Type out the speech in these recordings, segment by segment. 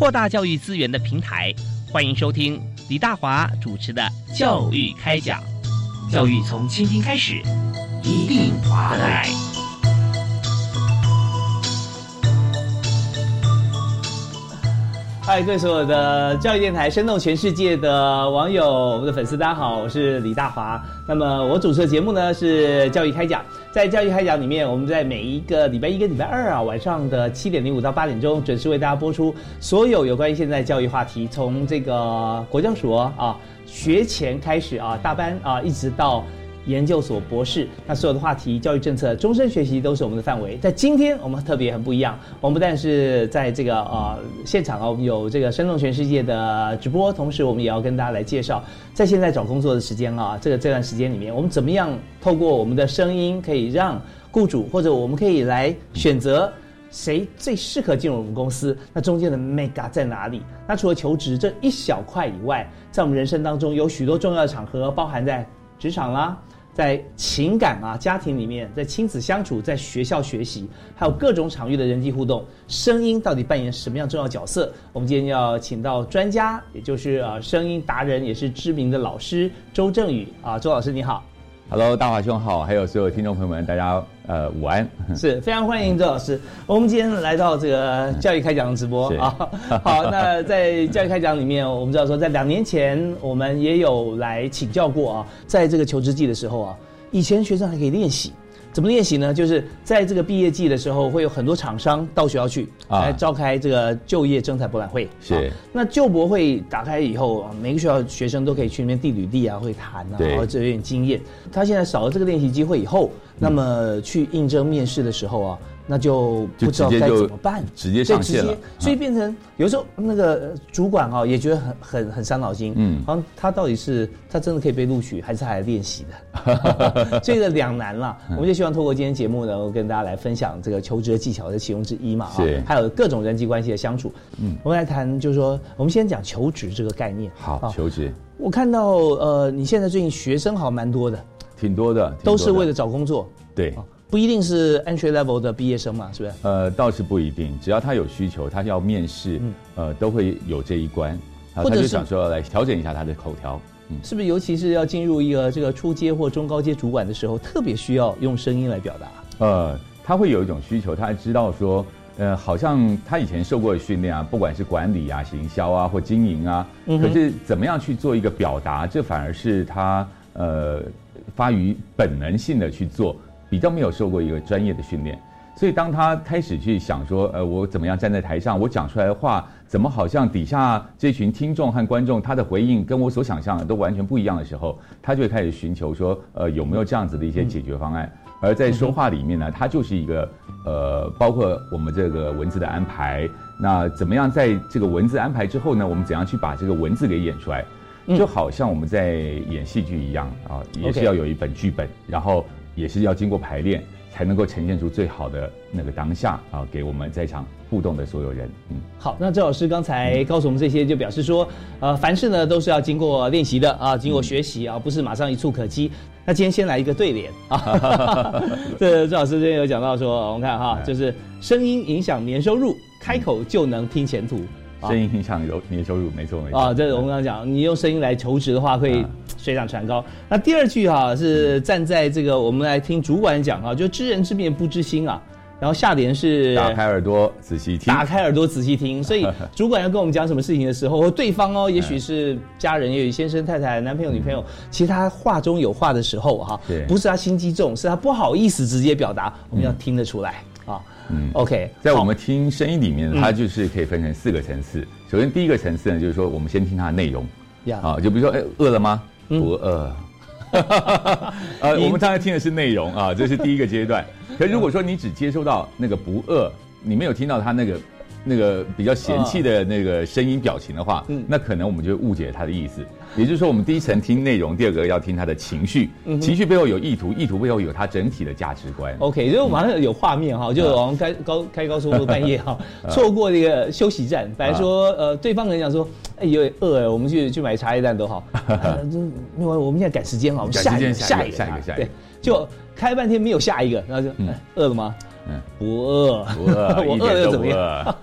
扩大教育资源的平台，欢迎收听李大华主持的《教育开讲》，教育从倾听开始，一定划得来。嗨，各位所有的教育电台生动全世界的网友，我们的粉丝，大家好，我是李大华。那么我主持的节目呢是《教育开讲》，在《教育开讲》里面，我们在每一个礼拜一跟礼拜二啊晚上的七点零五到八点钟，准时为大家播出所有有关于现在教育话题，从这个国教署啊学前开始啊大班啊一直到。研究所博士，那所有的话题、教育政策、终身学习都是我们的范围。在今天，我们特别很不一样，我们不但是在这个呃现场啊，我们有这个生动全世界的直播，同时我们也要跟大家来介绍，在现在找工作的时间啊，这个这段时间里面，我们怎么样透过我们的声音，可以让雇主或者我们可以来选择谁最适合进入我们公司？那中间的 mega 在哪里？那除了求职这一小块以外，在我们人生当中有许多重要的场合，包含在职场啦。在情感啊、家庭里面，在亲子相处，在学校学习，还有各种场域的人际互动，声音到底扮演什么样重要角色？我们今天要请到专家，也就是啊声音达人，也是知名的老师周正宇啊，周老师你好。Hello，大华兄好，还有所有听众朋友们，大家呃午安，是非常欢迎周老师。我们今天来到这个教育开讲的直播啊，好，那在教育开讲里面，我们知道说，在两年前我们也有来请教过啊，在这个求职季的时候啊，以前学生还可以练习。怎么练习呢？就是在这个毕业季的时候，会有很多厂商到学校去来召开这个就业征才博览会。是。那就博会打开以后，每个学校学生都可以去那边递履历啊，会谈啊，然后这有点经验。他现在少了这个练习机会以后，那么去应征面试的时候啊。那就不知道该怎么办，直接上线了，所以变成有时候那个主管啊也觉得很很很伤脑筋，嗯，好像他到底是他真的可以被录取，还是他来练习的，这个两难了。我们就希望透过今天节目呢，我跟大家来分享这个求职的技巧的其中之一嘛，啊，还有各种人际关系的相处。嗯，我们来谈，就是说，我们先讲求职这个概念。好，求职。我看到呃，你现在最近学生好像蛮多的，挺多的，都是为了找工作。对。不一定是 entry level 的毕业生嘛，是不是？呃，倒是不一定，只要他有需求，他要面试，呃，都会有这一关。或者他就想说来调整一下他的口条，嗯，是不是？尤其是要进入一个这个初阶或中高阶主管的时候，特别需要用声音来表达。呃，他会有一种需求，他知道说，呃，好像他以前受过的训练啊，不管是管理啊、行销啊或经营啊，可是怎么样去做一个表达，这反而是他呃发于本能性的去做。比较没有受过一个专业的训练，所以当他开始去想说，呃，我怎么样站在台上，我讲出来的话，怎么好像底下这群听众和观众他的回应跟我所想象的都完全不一样的时候，他就会开始寻求说，呃，有没有这样子的一些解决方案？而在说话里面呢，它就是一个，呃，包括我们这个文字的安排，那怎么样在这个文字安排之后呢，我们怎样去把这个文字给演出来？就好像我们在演戏剧一样啊，也是要有一本剧本，然后。也是要经过排练，才能够呈现出最好的那个当下啊，给我们在场互动的所有人。嗯，好，那周老师刚才告诉我们这些，就表示说，呃，凡事呢都是要经过练习的啊，经过学习啊，不是马上一触可及。那今天先来一个对联啊，这周老师今天有讲到说，我们看哈，就是声音影响年收入，开口就能拼前途。声音影响有年收入，没错没错。啊，这我们刚刚讲，你用声音来求职的话，会水涨船高。那第二句哈是站在这个，我们来听主管讲啊，就知人知面不知心啊。然后下联是打开耳朵仔细听，打开耳朵仔细听。所以 主管要跟我们讲什么事情的时候，或对方哦，也许是家人，也许先生太太、男朋友女朋友，其实他话中有话的时候哈，不是他心机重，是他不好意思直接表达，我们要听得出来啊。嗯，OK，在我们听声音里面，它就是可以分成四个层次。首先，第一个层次呢，就是说我们先听它的内容，啊，就比如说，哎，饿了吗？不饿。呃，我们刚才听的是内容啊，这是第一个阶段。可如果说你只接收到那个不饿，你没有听到他那个那个比较嫌弃的那个声音表情的话，嗯。那可能我们就会误解他的意思。也就是说，我们第一层听内容，第二个要听他的情绪，情绪背后有意图，意图背后有他整体的价值观。OK，就马上有画面哈，就我们开高开高速路半夜哈，错过那个休息站，本来说呃对方人讲说，哎有点饿哎，我们去去买茶叶蛋都好，呃这没有，我们现在赶时间哈，我们赶下一下下一个下一个下一个。对，就开半天没有下一个，然后就嗯。哎饿了吗？嗯不饿，不饿，我饿了又怎么样。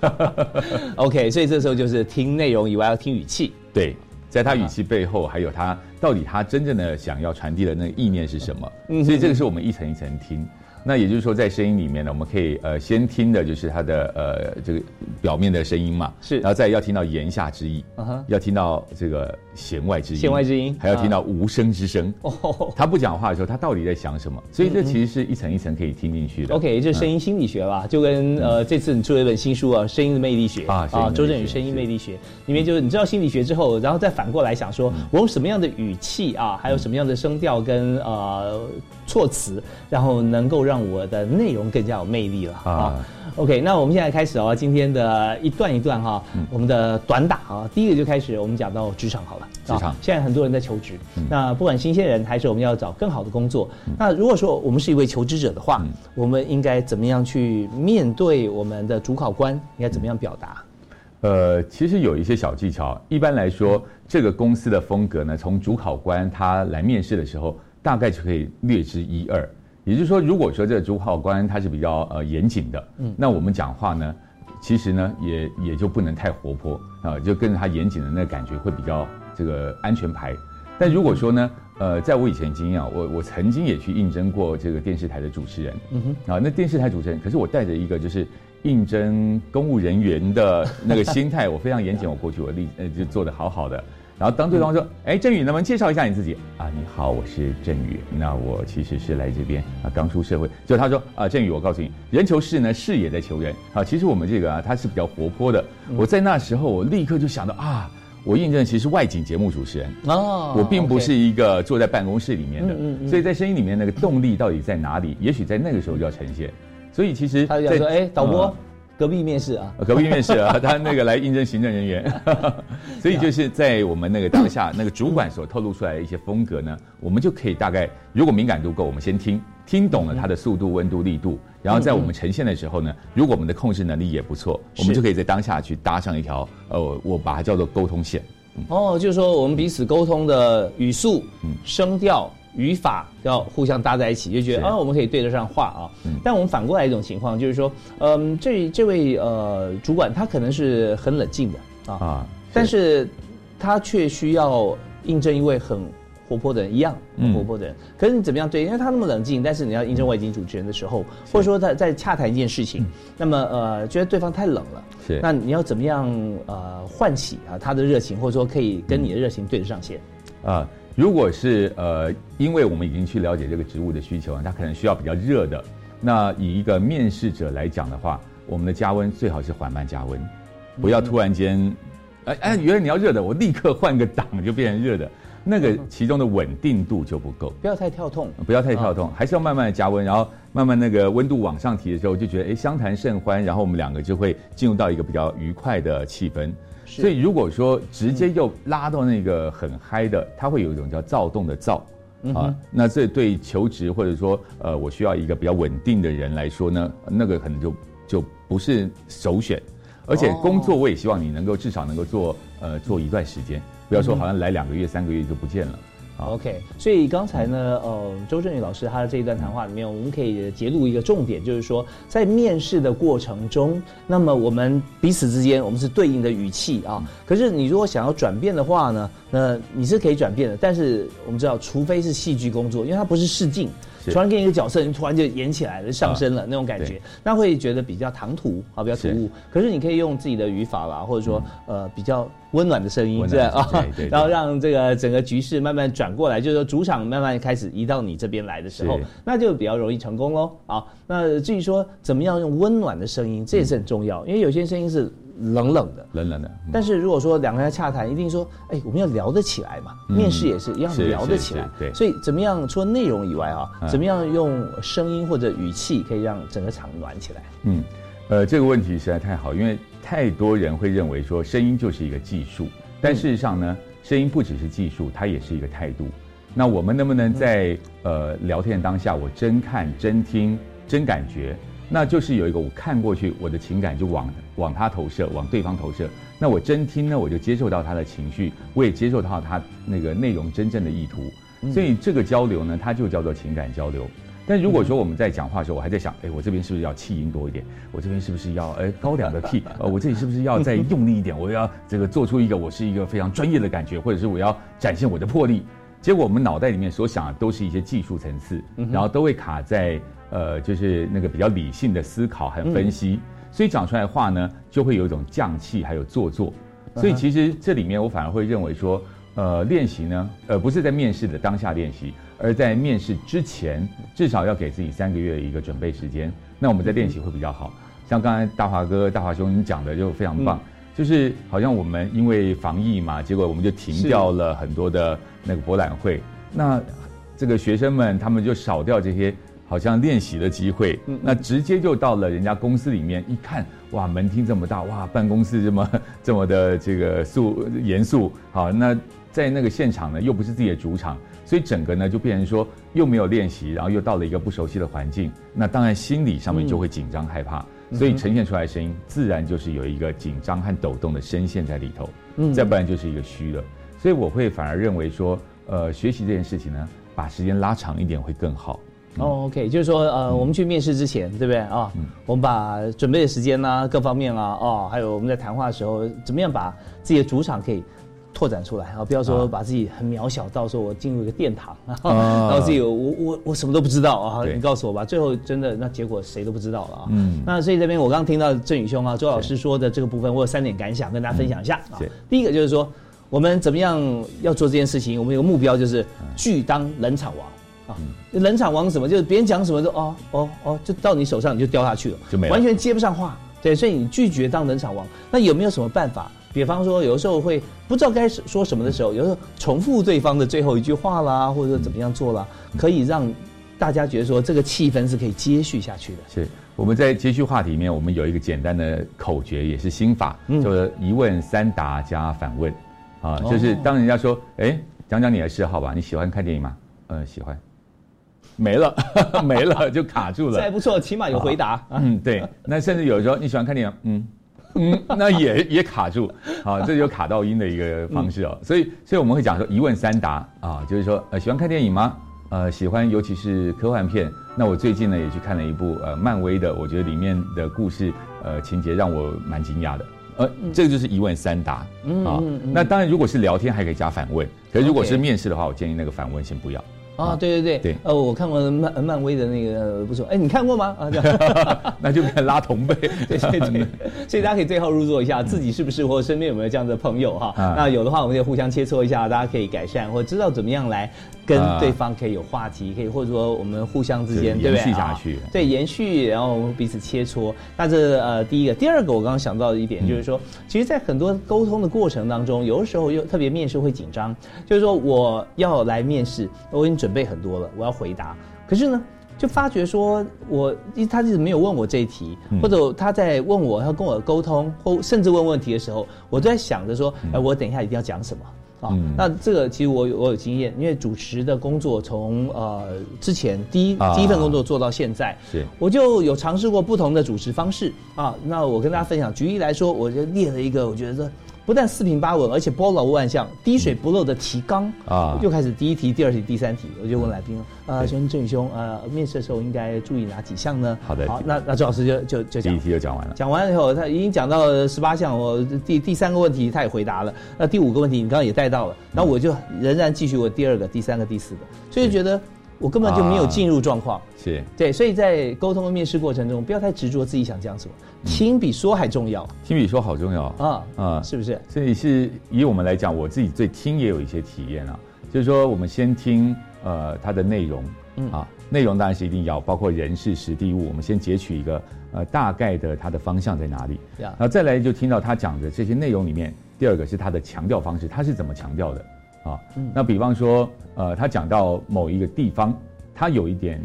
？OK，所以这时候就是听内容以外要听语气。对，在他语气背后，还有他到底他真正的想要传递的那个意念是什么？嗯所以这个是我们一层一层听。那也就是说，在声音里面呢，我们可以呃先听的就是他的呃这个表面的声音嘛，是然后再要听到言下之意嗯哼要听到这个弦外之音，弦外之音还要听到无声之声。哦他不讲话的时候，他到底在想什么？所以这其实是一层一层可以听进去的。OK，这是声音心理学吧，就跟呃这次你出了一本新书啊，《声音的魅力学》啊声音的魅力周振宇《声音魅力学》里面就是你知道心理学之后，然后再反过来想说，我用什么样的语气啊，还有什么样的声调跟呃措辞，然后能够让我的内容更加有魅力了啊啊。OK，那我们现在开始哦，今天的一段一段哈，我们的短打啊，第一个就开始我们讲到职场好了。职场啊现在很多人在求职，那不管新鲜人还是我们要找更好的工作，那如果说我们是一位求职者的话，我们应该怎么样去面对我们的主考官？应该怎么样表达？呃，其实有一些小技巧。一般来说，这个公司的风格呢，从主考官他来面试的时候，大概就可以略知一二。也就是说，如果说这个主考官他是比较呃严谨的，嗯，那我们讲话呢，其实呢也也就不能太活泼啊、就跟着他严谨的那个感觉会比较这个安全牌。但如果说呢，呃，在我以前经验啊，我我曾经也去应征过这个电视台的主持人，嗯哼，啊，那电视台主持人，可是我带着一个就是应征公务人员的那个心态，我非常严谨，我过去我立呃就做的好好的。然后当对方说：“哎，振宇，能不能介绍一下你自己啊？你好，我是振宇。那我其实是来这边啊，刚出社会。就他说啊，振宇，我告诉你，人求事呢，事也在求人啊。其实我们这个啊，他是比较活泼的。我在那时候，我立刻就想到啊，我印证其实外景节目主持人。哦我并不是一个坐在办公室里面的，嗯所以在声音里面那个动力到底在哪里？也许在那个时候就要呈现。所以其实他就讲说：“哎，导播嗯，隔壁面试啊。呃隔壁面试啊，他那个来应征行政人员，所以就是在我们那个当下，那个主管所透露出来的一些风格呢，我们就可以大概，如果敏感度够，我们先听，听懂了它的速度、温度、力度，然后在我们呈现的时候呢，如果我们的控制能力也不错，我们就可以在当下去搭上一条，呃，我把它叫做沟通线。哦，就是说我们彼此沟通的语速、嗯。声调、语法要互相搭在一起，就觉得啊，我们可以对得上话啊。嗯但我们反过来一种情况，就是说，嗯，这这位呃主管他可能是很冷静的啊，啊，但是他却需要应征一位很活泼的人，一样很嗯活泼的人。可是你怎么样对？因为他那么冷静，但是你要应征外景主持人的时候，或者说他在洽谈一件事情，那么呃，觉得对方太冷了。嗯是那你要怎么样呃唤起啊他的热情，或者说可以跟你的热情对得上线？啊，如果是呃，因为我们已经去了解这个植物的需求，它可能需要比较热的。那以一个面试者来讲的话，我们的加温最好是缓慢加温，不要突然间，哎哎，原来你要热的，我立刻换个档就变成热的，那个其中的稳定度就不够。不要太跳痛。不要太跳动，还是要慢慢的加温，然后慢慢那个温度往上提的时候，就觉得哎相谈甚欢，然后我们两个就会进入到一个比较愉快的气氛。是所以如果说直接又拉到那个很嗨的，它会有一种叫躁动的躁。啊，那这对求职或者说呃，我需要一个比较稳定的人来说呢，那个可能就就不是首选。而且工作我也希望你能够至少能够做呃做一段时间，不要说好像来两个月三个月就不见了。好 OK，所以刚才呢，呃，周正宇老师他的这一段谈话里面，我们可以揭露一个重点，就是说，在面试的过程中，那么我们彼此之间，我们是对应的语气啊。可是你如果想要转变的话呢，那你是可以转变的，但是我们知道，除非是戏剧工作，因为它不是试镜，是。突然给你一个角色，你突然就演起来了，上升了、那种感觉，那会觉得比较唐突啊，比较突兀。可是你可以用自己的语法啦，或者说、呃比较温暖的声音，温这样啊对对对，然后让这个整个局势慢慢转过来，就是说主场慢慢开始移到你这边来的时候，那就比较容易成功喽。啊，那至于说怎么样用温暖的声音，这也是很重要，因为有些声音是冷冷的。冷冷的，嗯但是如果说两个人洽谈，一定说，哎，我们要聊得起来嘛。嗯面试也是一样聊得起来。对所以怎么样，除了内容以外啊，嗯怎么样用声音或者语气可以让整个场暖起来？嗯，呃，这个问题实在太好，因为太多人会认为说声音就是一个技术，但事实上呢，声音不只是技术，它也是一个态度。那我们能不能在呃聊天当下，我真看、真听、真感觉？那就是有一个我看过去，我的情感就往往他投射，往对方投射。那我真听呢，我就接受到他的情绪，我也接受到他那个内容真正的意图。所以这个交流呢，它就叫做情感交流。但如果说我们在讲话的时候，我还在想，哎，我这边是不是要气音多一点？我这边是不是要哎高两个 key？呃，我这里是不是要再用力一点？我要这个做出一个我是一个非常专业的感觉，或者是我要展现我的魄力？结果我们脑袋里面所想的都是一些技术层次，然后都会卡在呃，就是那个比较理性的思考还有分析，所以讲出来的话呢，就会有一种匠气还有做作。所以其实这里面我反而会认为说，呃，练习呢，呃，不是在面试的当下练习。而在面试之前，至少要给自己三个月的一个准备时间。那我们在练习会比较好。像刚才大华哥、大华兄你讲的就非常棒，就是好像我们因为防疫嘛，结果我们就停掉了很多的那个博览会。那这个学生们他们就少掉这些好像练习的机会。那直接就到了人家公司里面一看，哇，门厅这么大，哇，办公室这么 这么的这个肃严肃。好，那在那个现场呢，又不是自己的主场。所以整个呢就变成说又没有练习，然后又到了一个不熟悉的环境，那当然心理上面就会紧张害怕，所以呈现出来的声音自然就是有一个紧张和抖动的声线在里头，嗯，再不然就是一个虚的。所以我会反而认为说，呃，学习这件事情呢，把时间拉长一点会更好。哦，OK，就是说，呃，我们去面试之前，对不对啊？我们把准备的时间呐，各方面啊，哦，还有我们在谈话的时候，怎么样把自己的主场可以。拓展出来啊！不要说把自己很渺小，到时候我进入一个殿堂，然后自己我我我什么都不知道啊！你告诉我吧，最后真的那结果谁都不知道了啊！嗯，那所以这边我刚刚听到郑宇兄啊，周老师说的这个部分，我有三点感想跟大家分享一下啊。第一个就是说，我们怎么样要做这件事情？我们有个目标就是拒当冷场王啊！冷场王什么？就是别人讲什么都哦哦哦，就到你手上你就掉下去了，就没完全接不上话。对，所以你拒绝当冷场王，那有没有什么办法？比方说，有的时候会不知道该说什么的时候，有时候重复对方的最后一句话啦，或者说怎么样做啦，可以让大家觉得说这个气氛是可以接续下去的。是我们在接续话题里面，我们有一个简单的口诀，也是心法，就是一问三答加反问，啊，就是当人家说，哎，讲讲你的嗜好吧，你喜欢看电影吗？呃，喜欢，没了，没了，就卡住了。这还不错，起码有回答。嗯，对。那甚至有时候你喜欢看电影，嗯。嗯，那也 也卡住，啊，这就卡到音的一个方式哦。所以，所以我们会讲说一问三答啊，就是说，呃，喜欢看电影吗？呃，喜欢，尤其是科幻片。那我最近呢也去看了一部呃漫威的，我觉得里面的故事呃情节让我蛮惊讶的。呃，这个就是一问三答啊。那当然，如果是聊天还可以加反问，可是如果是面试的话，我建议那个反问先不要。啊，对对对，对呃，我看过漫漫威的那个不错，哎，你看过吗？啊，这样那就拉同辈，对对对，所以大家可以对号入座一下，自己是不是或身边有没有这样的朋友哈？那有的话，我们就互相切磋一下，大家可以改善或知道怎么样来。跟对方可以有话题，可以或者说我们互相之间对不对？下去，对延续，然后我们彼此切磋。那这呃第一个，第二个我刚刚想到的一点就是说，其实，在很多沟通的过程当中，有的时候又特别面试会紧张，就是说我要来面试，我已经准备很多了，我要回答，可是呢，就发觉说我他一直没有问我这一题，或者他在问我要跟我沟通，或甚至问问题的时候，我都在想着说，哎，我等一下一定要讲什么。啊，那这个其实我有我有经验，因为主持的工作从呃之前第一第一份工作做到现在，是我就有尝试过不同的主持方式啊。那我跟大家分享，举例来说，我就列了一个，我觉得。不但四平八稳，而且包罗万象，滴水不漏的提纲啊！又开始第一题、第二题、第三题，我就问来宾了啊，先郑宇兄，呃，面试的时候应该注意哪几项呢？好的，好，那那周老师就就就讲，第一题就讲完了。讲完了以后，他已经讲到十八项，我第第三个问题他也回答了，那第五个问题你刚刚也带到了，然后我就仍然继续问第二个、第三个、第四个，所以觉得。我根本就没有进入状况，是。对，所以在沟通和面试过程中，不要太执着自己想讲什么，听比说还重要。听比说好重要。啊啊，是不是？所以是以我们来讲，我自己对听也有一些体验啊，就是说我们先听呃它的内容，嗯。啊，内容当然是一定要包括人事实地物，我们先截取一个呃大概的它的方向在哪里，然后再来就听到他讲的这些内容里面，第二个是他的强调方式，他是怎么强调的。啊，那比方说，呃，他讲到某一个地方，他有一点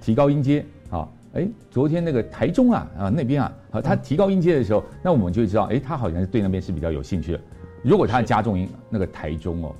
提高音阶啊，哎，昨天那个台中啊啊那边啊，啊他提高音阶的时候，那我们就会知道，哎，他好像是对那边是比较有兴趣的。如果他加重音，那个台中哦，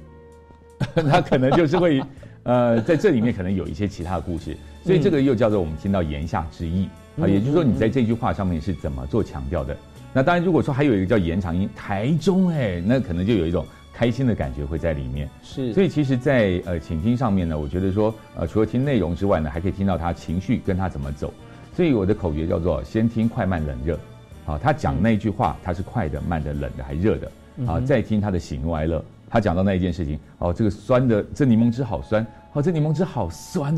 他可能就是会，呃，在这里面可能有一些其他的故事，所以这个又叫做我们听到言下之意啊，也就是说你在这句话上面是怎么做强调的。那当然，如果说还有一个叫延长音，台中哎，那可能就有一种开心的感觉会在里面。是，所以其实，在呃倾听上面呢，我觉得说，呃，除了听内容之外呢，还可以听到他情绪跟他怎么走。所以我的口诀叫做先听快慢冷热，啊，他讲那句话，他是快的、慢的、冷的还热的，啊，再听他的喜怒哀乐。他讲到那一件事情，哦，这个酸的，这柠檬汁好酸，哦，这柠檬汁好酸，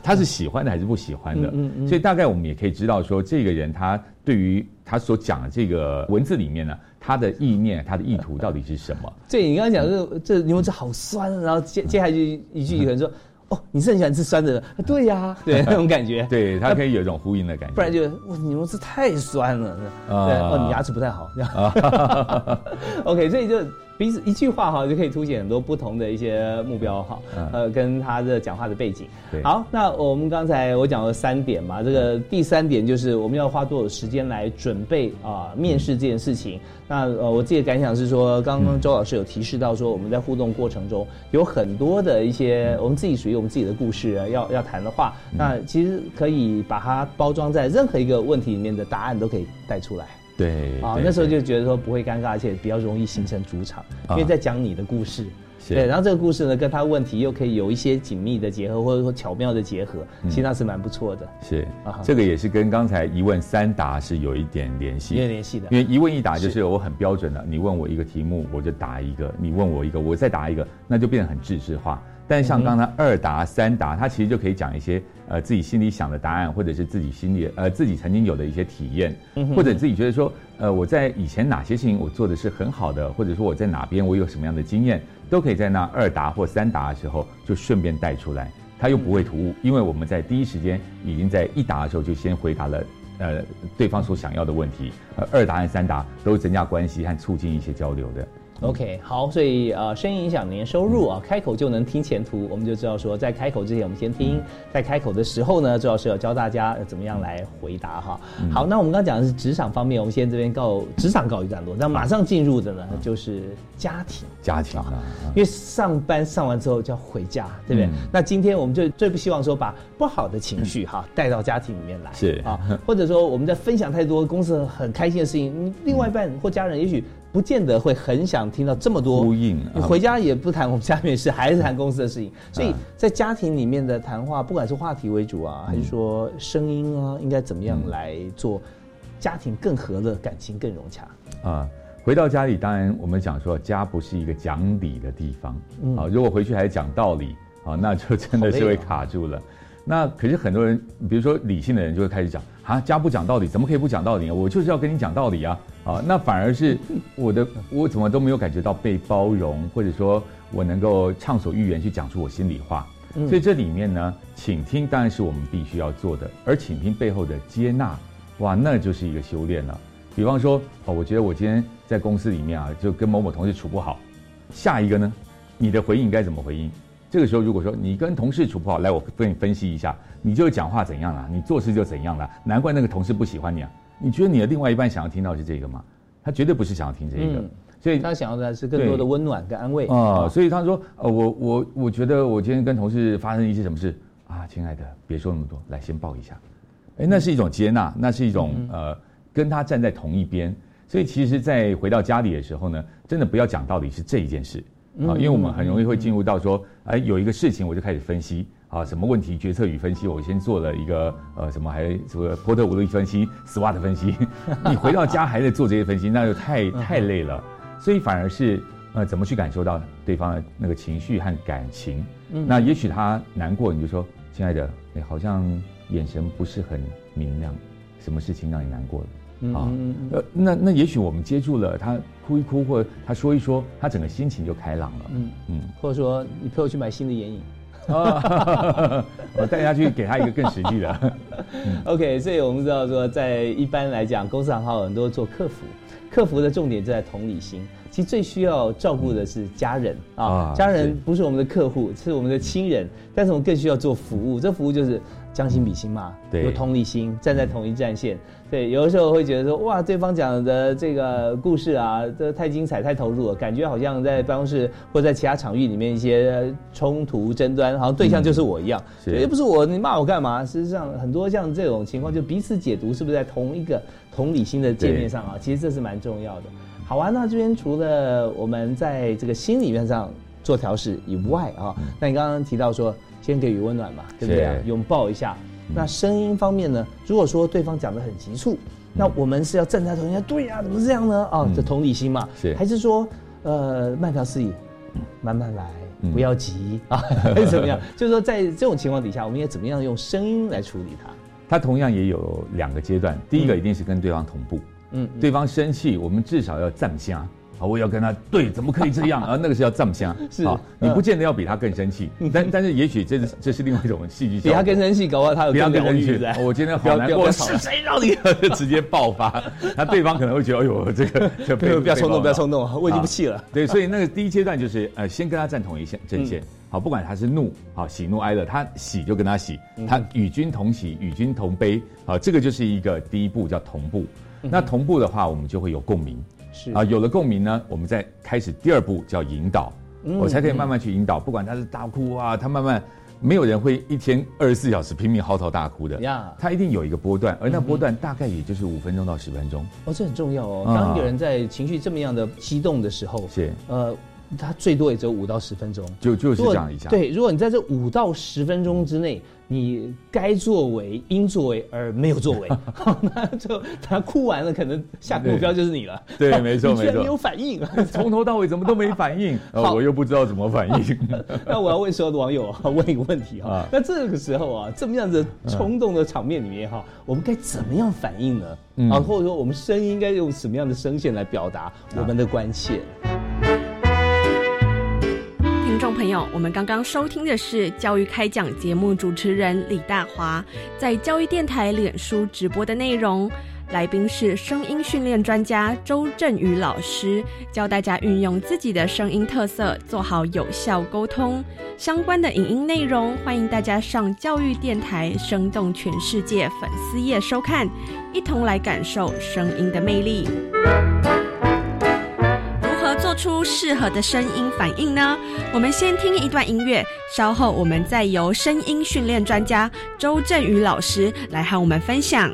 他是喜欢的还是不喜欢的？嗯嗯。所以大概我们也可以知道说，这个人他对于他所讲的这个文字里面呢，他的意念、他的意图到底是什么？对你刚刚讲这这柠檬汁好酸，然后接接下去一句有人说。哦，你是很喜欢吃酸的？对呀，对那种感觉，对他可以有一种呼应的感觉。不然就哇，柠檬汁太酸了，对哦，你牙齿不太好。OK，所以就。彼此一句话哈就可以凸显很多不同的一些目标哈，呃，跟他的讲话的背景。好，那我们刚才我讲了三点嘛，这个第三点就是我们要花多少时间来准备啊面试这件事情。那呃，我自己的感想是说，刚刚周老师有提示到说，我们在互动过程中有很多的一些我们自己属于我们自己的故事要要谈的话，那其实可以把它包装在任何一个问题里面的答案都可以带出来。对啊，那时候就觉得说不会尴尬，而且比较容易形成主场，因为在讲你的故事。对，然后这个故事呢，跟他问题又可以有一些紧密的结合，或者说巧妙的结合，其实那是蛮不错的。是。啊，这个也是跟刚才一问三答是有一点联系，有点联系的。因为一问一答就是我很标准的，你问我一个题目，我就答一个；你问我一个，我再答一个，那就变得很制式化。但像刚才二答三答，它其实就可以讲一些呃自己心里想的答案，或者是自己心里呃自己曾经有的一些体验，或者自己觉得说呃我在以前哪些事情我做的是很好的，或者说我在哪边我有什么样的经验，都可以在那二答或三答的时候就顺便带出来，他又不会突兀，因为我们在第一时间已经在一答的时候就先回答了呃对方所想要的问题，呃二答和三答都是增加关系和促进一些交流的。OK，好，所以呃，声音影响年收入啊，开口就能听前途，我们就知道说，在开口之前，我们先听，在开口的时候呢，周老师要教大家怎么样来回答哈。好，那我们刚讲的是职场方面，我们先这边告职场告一段落，那马上进入的呢就是家庭，家庭啊，因为上班上完之后就要回家，对不对？那今天我们就最不希望说把不好的情绪哈带到家庭里面来，是啊，或者说我们在分享太多公司很开心的事情，另外一半或家人也许。不见得会很想听到这么多呼应，你回家也不谈我们家面事，还是谈公司的事情。所以在家庭里面的谈话，不管是话题为主啊，还是说声音啊，应该怎么样来做家庭更和乐，感情更融洽啊？回到家里，当然我们讲说，家不是一个讲理的地方啊。如果回去还讲道理啊，那就真的是会卡住了。那可是很多人，比如说理性的人，就会开始讲啊，家不讲道理，怎么可以不讲道理？我就是要跟你讲道理啊！啊，那反而是我的，我怎么都没有感觉到被包容，或者说我能够畅所欲言去讲出我心里话。所以这里面呢，倾听当然是我们必须要做的，而倾听背后的接纳，哇，那就是一个修炼了。比方说，哦，我觉得我今天在公司里面啊，就跟某某同事处不好，下一个呢，你的回应该怎么回应？这个时候如果说你跟同事处不好，来我跟你分析一下，你就讲话怎样了，你做事就怎样了，难怪那个同事不喜欢你啊。你觉得你的另外一半想要听到是这个吗？他绝对不是想要听这个，所以他想要的是更多的温暖跟安慰啊。所以他说：“呃，我我我觉得我今天跟同事发生一些什么事啊，亲爱的，别说那么多，来先抱一下。”哎，那是一种接纳，那是一种呃，跟他站在同一边。所以其实，在回到家里的时候呢，真的不要讲道理是这一件事啊，因为我们很容易会进入到说，哎，有一个事情我就开始分析。啊，什么问题决策与分析？我先做了一个呃，什么还什么波特五力分析、SWOT 分析。你回到家还在做这些分析，那就太太累了。所以反而是呃，怎么去感受到对方的那个情绪和感情？那也许他难过，你就说：“亲爱的，你，好像眼神不是很明亮，什么事情让你难过了？”啊，呃，那那也许我们接住了他哭一哭，或者他说一说，他整个心情就开朗了。嗯嗯，或者说你陪我去买新的眼影。啊，我带他去给他一个更实际的。OK，所以我们知道说，在一般来讲，公司行号很多做客服，客服的重点就在同理心。其实最需要照顾的是家人啊，家人不是我们的客户，是我们的亲人，但是我们更需要做服务。这服务就是。将心比心嘛，对有同理心，站在同一战线。对，有的时候会觉得说，哇，对方讲的这个故事啊，这太精彩、太投入了，感觉好像在办公室或在其他场域里面一些冲突争端，好像对象就是我一样。又不是我，你骂我干嘛？事实上，很多像这种情况，就彼此解读是不是在同一个同理心的界面上啊？其实这是蛮重要的。好啊，那这边除了我们在这个心理面上做调试以外啊，那你刚刚提到说，先给予温暖嘛，对不对啊？拥抱一下。那声音方面呢？如果说对方讲的很急促，那我们是要站在同一线，对呀、怎么是这样呢？啊，这同理心嘛，是还是说，呃，慢条斯理，慢慢来，嗯不要急啊，还 是怎么样？就是说，在这种情况底下，我们应该怎么样用声音来处理它？它同样也有两个阶段，第一个一定是跟对方同步，嗯，对方生气，我们至少要站下。啊，我要跟他对，怎么可以这样？啊，那个是要藏香，是啊，你嗯不见得要比他更生气，但但是也许这是这是另外一种戏剧效比。他更生气，搞不好他有不要更疗更生气。我今天好难过，是谁让你 直接爆发？那对方可能会觉得，哎呦，这个这不要不要冲动，不要冲动。动，我已经不气了。对，所以那个第一阶段就是呃，先跟他站同一线阵线。好，不管他是怒，好喜怒哀乐，他喜就跟他喜，他与君同喜，与君同悲。好，这个就是一个第一步叫同步。那同步的话，我们就会有共鸣。是啊，有了共鸣呢，我们再开始第二步叫引导，我才可以慢慢去引导。不管他是大哭啊，他慢慢没有人会一天二十四小时拼命嚎啕大哭的呀他一定有一个波段，而那波段大概也就是五分钟到十分钟。哦，这很重要哦。啊当一个人在情绪这么样的激动的时候，是呃，他最多也只有五到十分钟。就就是这样一下。对，如果你在这五到十分钟之内，你该作为应作为而没有作为，那就他哭完了，可能下个目标就是你了。对没错 你居然没有反应。从头到尾怎么都没反应，呃我又不知道怎么反应。那我要问所有的网友啊，问一个问题哈、啊那这个时候啊，这么样子冲动的场面里面哈、我们该怎么样反应呢？嗯啊，或者说我们声音应该用什么样的声线来表达我们的关切？听众朋友，我们刚刚收听的是教育开讲节目主持人李大华在教育电台脸书直播的内容。来宾是声音训练专家周振宇老师，教大家运用自己的声音特色，做好有效沟通。相关的影音内容，欢迎大家上教育电台“生动全世界”粉丝页收看，一同来感受声音的魅力。出适合的声音反应呢？我们先听一段音乐，稍后我们再由声音训练专家周振宇老师来和我们分享。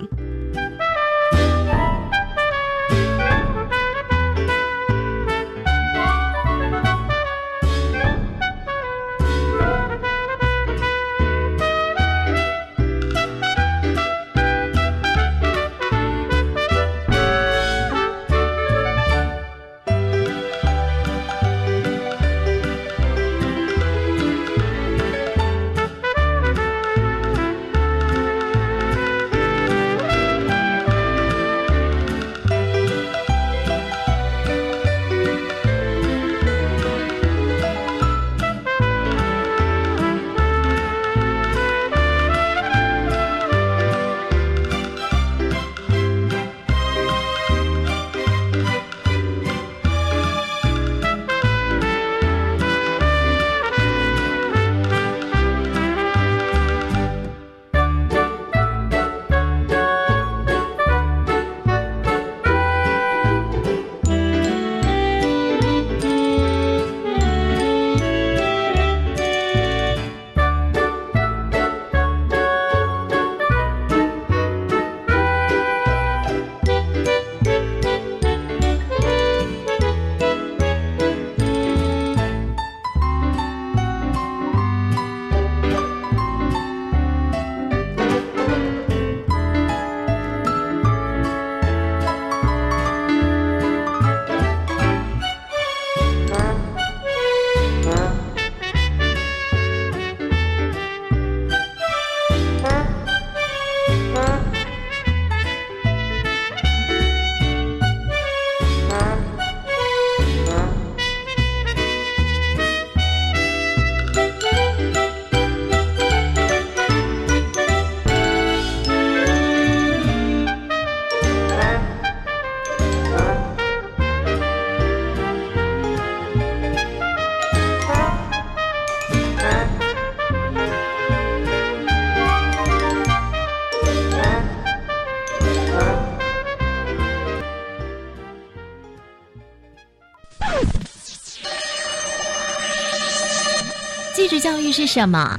育是什么？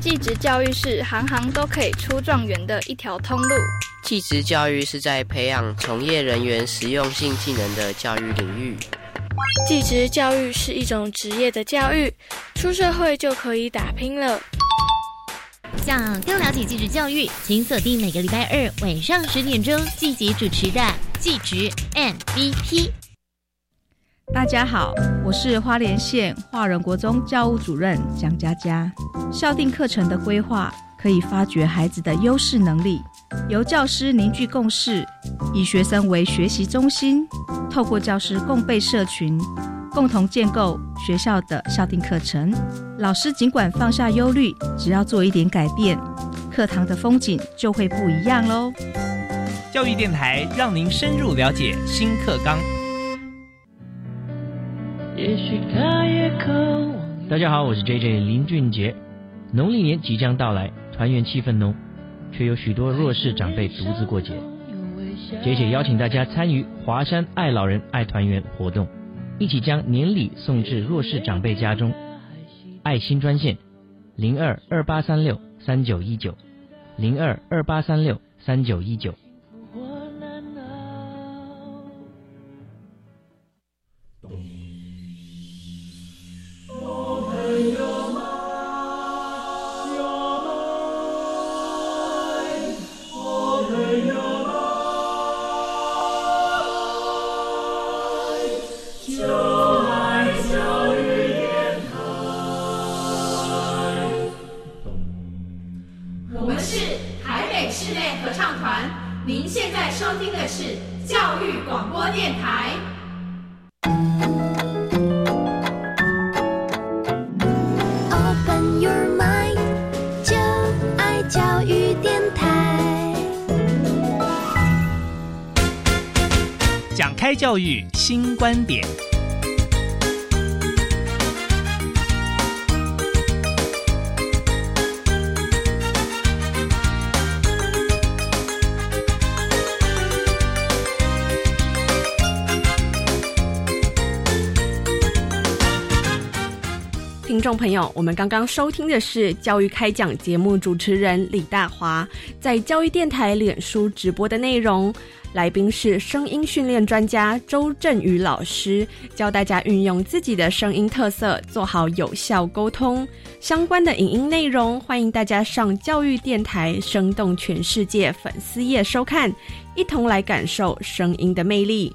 技职教育是行行都可以出状元的一条通路。技职教育是在培养从业人员实用性技能的教育领域。技职教育是一种职业的教育，出社会就可以打拼了。想更了解技职教育，请锁定每个礼拜二晚上十点钟，季节主持的技职 MVP。大家好，我是花莲县华仁国中教务主任蒋佳佳。校定课程的规划可以发掘孩子的优势能力，由教师凝聚共识，以学生为学习中心，透过教师共备社群，共同建构学校的校定课程。老师尽管放下忧虑，只要做一点改变，课堂的风景就会不一样喽。教育电台让您深入了解新课纲。大家好，我是 J J 林俊杰。农历年即将到来，团圆气氛浓，却有许多弱势长辈独自过节。杰姐邀请大家参与华山爱老人爱团圆活动，一起将年礼送至弱势长辈家中。爱心专线：零二二八三六三九一九，零二二八三六三九一九。听众朋友，我们刚刚收听的是教育开讲节目主持人李大华在教育电台脸书直播的内容。来宾是声音训练专家周振宇老师，教大家运用自己的声音特色，做好有效沟通。相关的影音内容，欢迎大家上教育电台“生动全世界”粉丝页收看，一同来感受声音的魅力。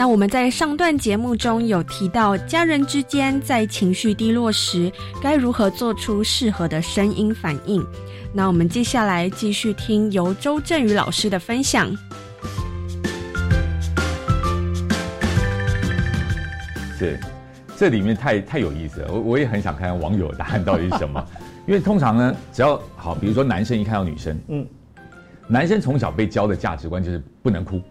那我们在上段节目中有提到，家人之间在情绪低落时，该如何做出适合的声音反应？那我们接下来继续听由周振宇老师的分享。是，这里面太太有意思了，我我也很想看看网友的答案到底是什么，因为通常呢，只要好，比如说男生一看到女生，嗯，男生从小被教的价值观就是不能哭，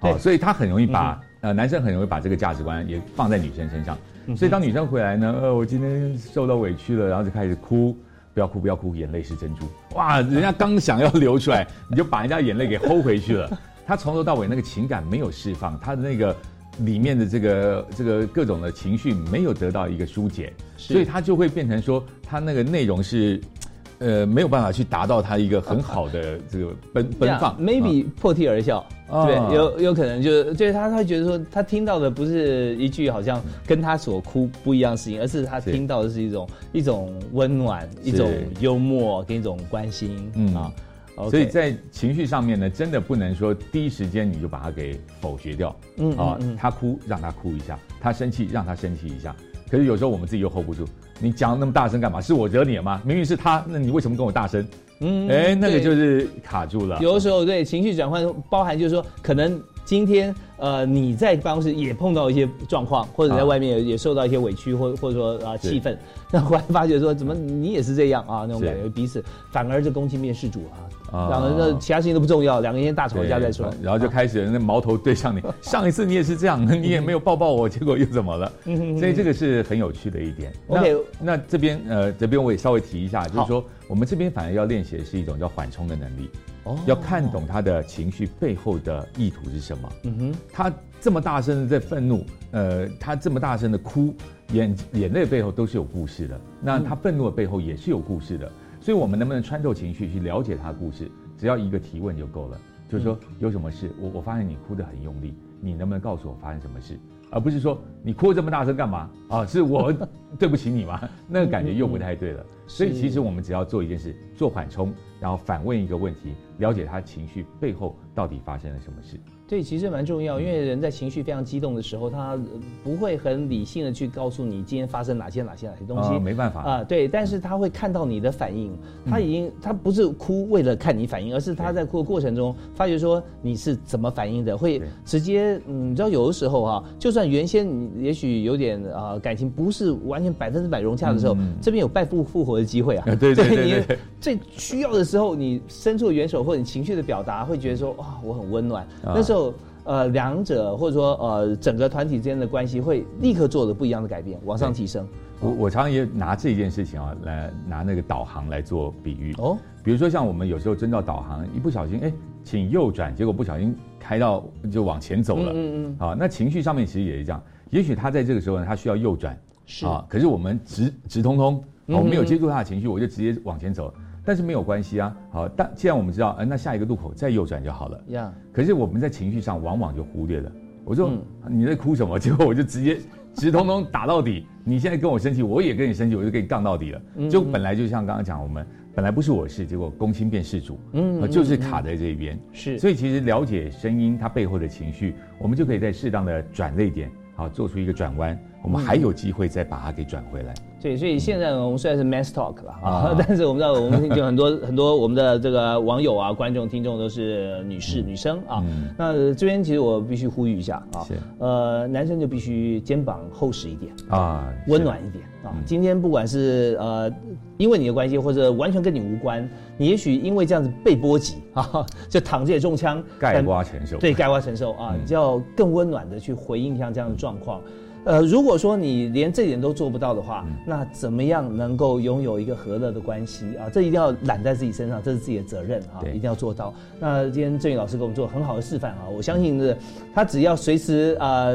好，所以他很容易把、呃男生很容易把这个价值观也放在女生身上，所以当女生回来呢，呃，我今天受到委屈了，然后就开始哭。不要哭，不要哭，眼泪是珍珠。哇，人家刚想要流出来，你就把人家眼泪给齁回去了。他从头到尾那个情感没有释放，他的那个里面的这个这个各种的情绪没有得到一个疏解，所以他就会变成说，他那个内容是。呃，没有办法去达到他一个很好的这个奔 奔放，maybe 破涕而笑，哦对，有有可能就是就是他他会觉得说，他听到的不是一句好像跟他所哭不一样的事情，而是他听到的是一种一种温暖、一种幽默跟一种关心，嗯。啊。所以在情绪上面呢，真的不能说第一时间你就把它给否决掉，嗯啊，他哭让他哭一下，他生气让他生气一下。可是有时候我们自己又 hold 不住，你讲那么大声干嘛？是我惹你了吗？明明是他，那你为什么跟我大声？嗯，哎，那个就是卡住了。有的时候对情绪转换包含就是说，可能今天呃你在办公室也碰到一些状况，或者在外面也也受到一些委屈，或或者说啊气愤，那忽然发觉说怎么你也是这样啊那种感觉，彼此反而就攻击面试主啊。两个人的其他事情都不重要，两个人先大吵一架再说，然后就开始那矛头对向你。上一次你也是这样，你也没有抱抱我，结果又怎么了？所以这个是很有趣的一点。OK，那这边呃这边我也稍微提一下，就是说我们这边反而要练习的是一种叫缓冲的能力。哦，要看懂他的情绪背后的意图是什么。嗯哼，他这么大声的在愤怒，呃，他这么大声的哭，眼眼泪背后都是有故事的。那他愤怒的背后也是有故事的。所以，我们能不能穿透情绪去了解他的故事？只要一个提问就够了。就是说，有什么事？我我发现你哭得很用力，你能不能告诉我发生什么事？而不是说你哭这么大声干嘛？啊，是我 对不起你吗？那个感觉又不太对了。所以，其实我们只要做一件事，做缓冲，然后反问一个问题，了解他情绪背后到底发生了什么事。对，其实蛮重要，因为人在情绪非常激动的时候，他不会很理性的去告诉你今天发生哪些哪些哪些东西，没办法啊。对，但是他会看到你的反应，他已经他不是哭为了看你反应，而是他在哭的过程中发觉说你是怎么反应的，会直接，嗯，你知道有的时候哈，就算原先你也许有点啊感情不是完全百分之百融洽的时候，这边有败复复活的机会啊。对 对对，你 最需要的时候，你伸出援手或者你情绪的表达，会觉得说哇，我很温暖。那时候。呃，两者或者说呃，整个团体之间的关系会立刻做了不一样的改变，往上提升。我我常常也拿这件事情啊，来拿那个导航来做比喻。哦，比如说像我们有时候真到导航，一不小心哎，请右转，结果不小心开到就往前走了。嗯嗯。啊，那情绪上面其实也是这样。也许他在这个时候呢，他需要右转。是啊。可是我们直直通通，我没有接触他的情绪，我就直接往前走。但是没有关系啊，好，但既然我们知道，呃，那下一个路口再右转就好了。呀，可是我们在情绪上往往就忽略了。我说你在哭什么？结果我就直接 直通通打到底。你现在跟我生气，我也跟你生气，我就跟你杠到底了。就本来就像刚刚讲，我们本来不是我事，结果攻心变事主，嗯，就是卡在这边。是，所以其实了解声音它背后的情绪，我们就可以在适当的转泪点，好，做出一个转弯，我们还有机会再把它给转回来。对，所以现在我们虽然是 mass talk 了啊，但是我们知道我们就很多 很多我们的这个网友啊、观众、听众都是女士、女生啊。那这边其实我必须呼吁一下啊，呃，男生就必须肩膀厚实一点啊，温暖一点啊。今天不管是呃因为你的关系，或者完全跟你无关，你也许因为这样子被波及 啊，就躺着也中枪，盖瓜承受。对，盖瓜承受啊，你就要更温暖的去回应像这样的状况。呃，如果说你连这点都做不到的话，那怎么样能够拥有一个和乐的关系啊？这一定要揽在自己身上，这是自己的责任啊，一定要做到。那今天郑宇老师给我们做很好的示范啊，我相信是，他只要随时啊，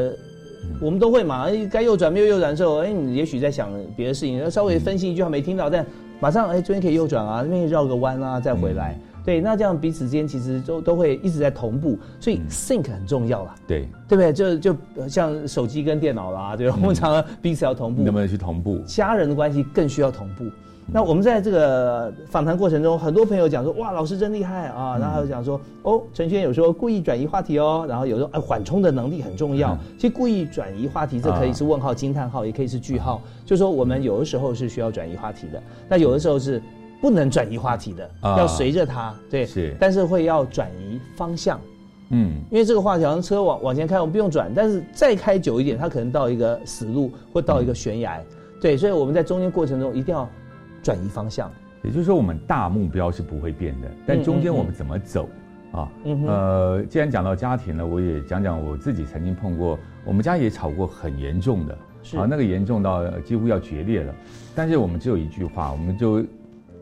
我们都会嘛，该右转没有右转的时候，哎，你也许在想别的事情，稍微分析一句话没听到，但马上哎，这边可以右转啊，那边绕个弯啊，再回来。对，那这样彼此之间其实都都会一直在同步，所以 sync 很重要啦。对，对不对？就就像手机跟电脑啦，对，我们常常彼此要同步。能不能去同步？家人的关系更需要同步。那我们在这个访谈过程中，很多朋友讲说，哇，老师真厉害啊！然后讲说，哦，陈轩有时候故意转移话题哦，然后有时候哎，缓冲的能力很重要。其实故意转移话题，这可以是问号、惊叹号，也可以是句号。就说我们有的时候是需要转移话题的，那有的时候是。不能转移话题的，要随着它，对，是，但是会要转移方向，嗯，因为这个话题好像车往往前开，我们不用转，但是再开久一点，它可能到一个死路或到一个悬崖，对，所以我们在中间过程中一定要转移方向。也就是说，我们大目标是不会变的，但中间我们怎么走啊？呃，既然讲到家庭了，我也讲讲我自己曾经碰过，我们家也吵过很严重的，啊，那个严重到几乎要决裂了，但是我们只有一句话，我们就。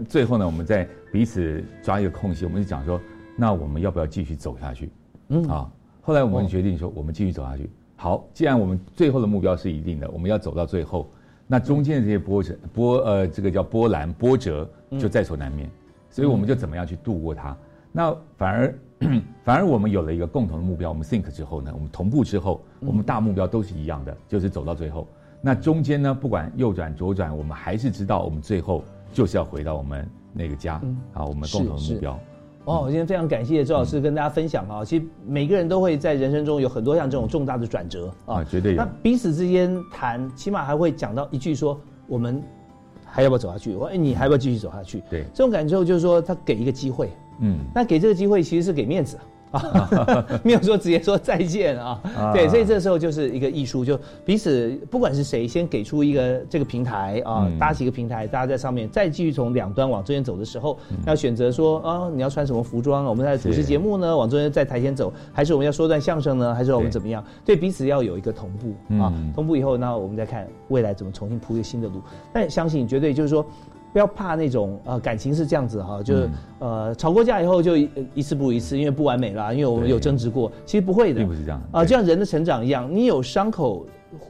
最后呢，我们在彼此抓一个空隙，我们就讲说，那我们要不要继续走下去？嗯啊，后来我们决定说，我们继续走下去。好，既然我们最后的目标是一定的，我们要走到最后，那中间的这些波折、波呃，这个叫波澜波折，就在所难免。所以我们就怎么样去度过它？那反而反而我们有了一个共同的目标，我们 think 之后呢，我们同步之后，我们大目标都是一样的，就是走到最后。那中间呢，不管右转左转，我们还是知道我们最后。就是要回到我们那个家，嗯啊，我们共同的目标。哦，今天非常感谢周老师跟大家分享啊。其实每个人都会在人生中有很多像这种重大的转折啊，绝对有。那彼此之间谈，起码还会讲到一句说，我们还要不要走下去？我哎，你还要不要继续走下去？对，这种感受就是说，他给一个机会，嗯，那给这个机会其实是给面子。没有说直接说再见啊，对，所以这时候就是一个艺术，就彼此不管是谁先给出一个这个平台啊，搭起一个平台，大家在上面再继续从两端往中间走的时候，要选择说啊，你要穿什么服装？我们在主持节目呢，往中间在台前走，还是我们要说段相声呢？还是我们怎么样？对彼此要有一个同步啊，同步以后，那我们再看未来怎么重新铺一个新的路。但相信绝对就是说。不要怕那种呃感情是这样子哈，就是呃吵过架以后就一一次不如一次，因为不完美啦，因为我们有争执过，其实不会的，并不是这样啊，就像人的成长一样，你有伤口。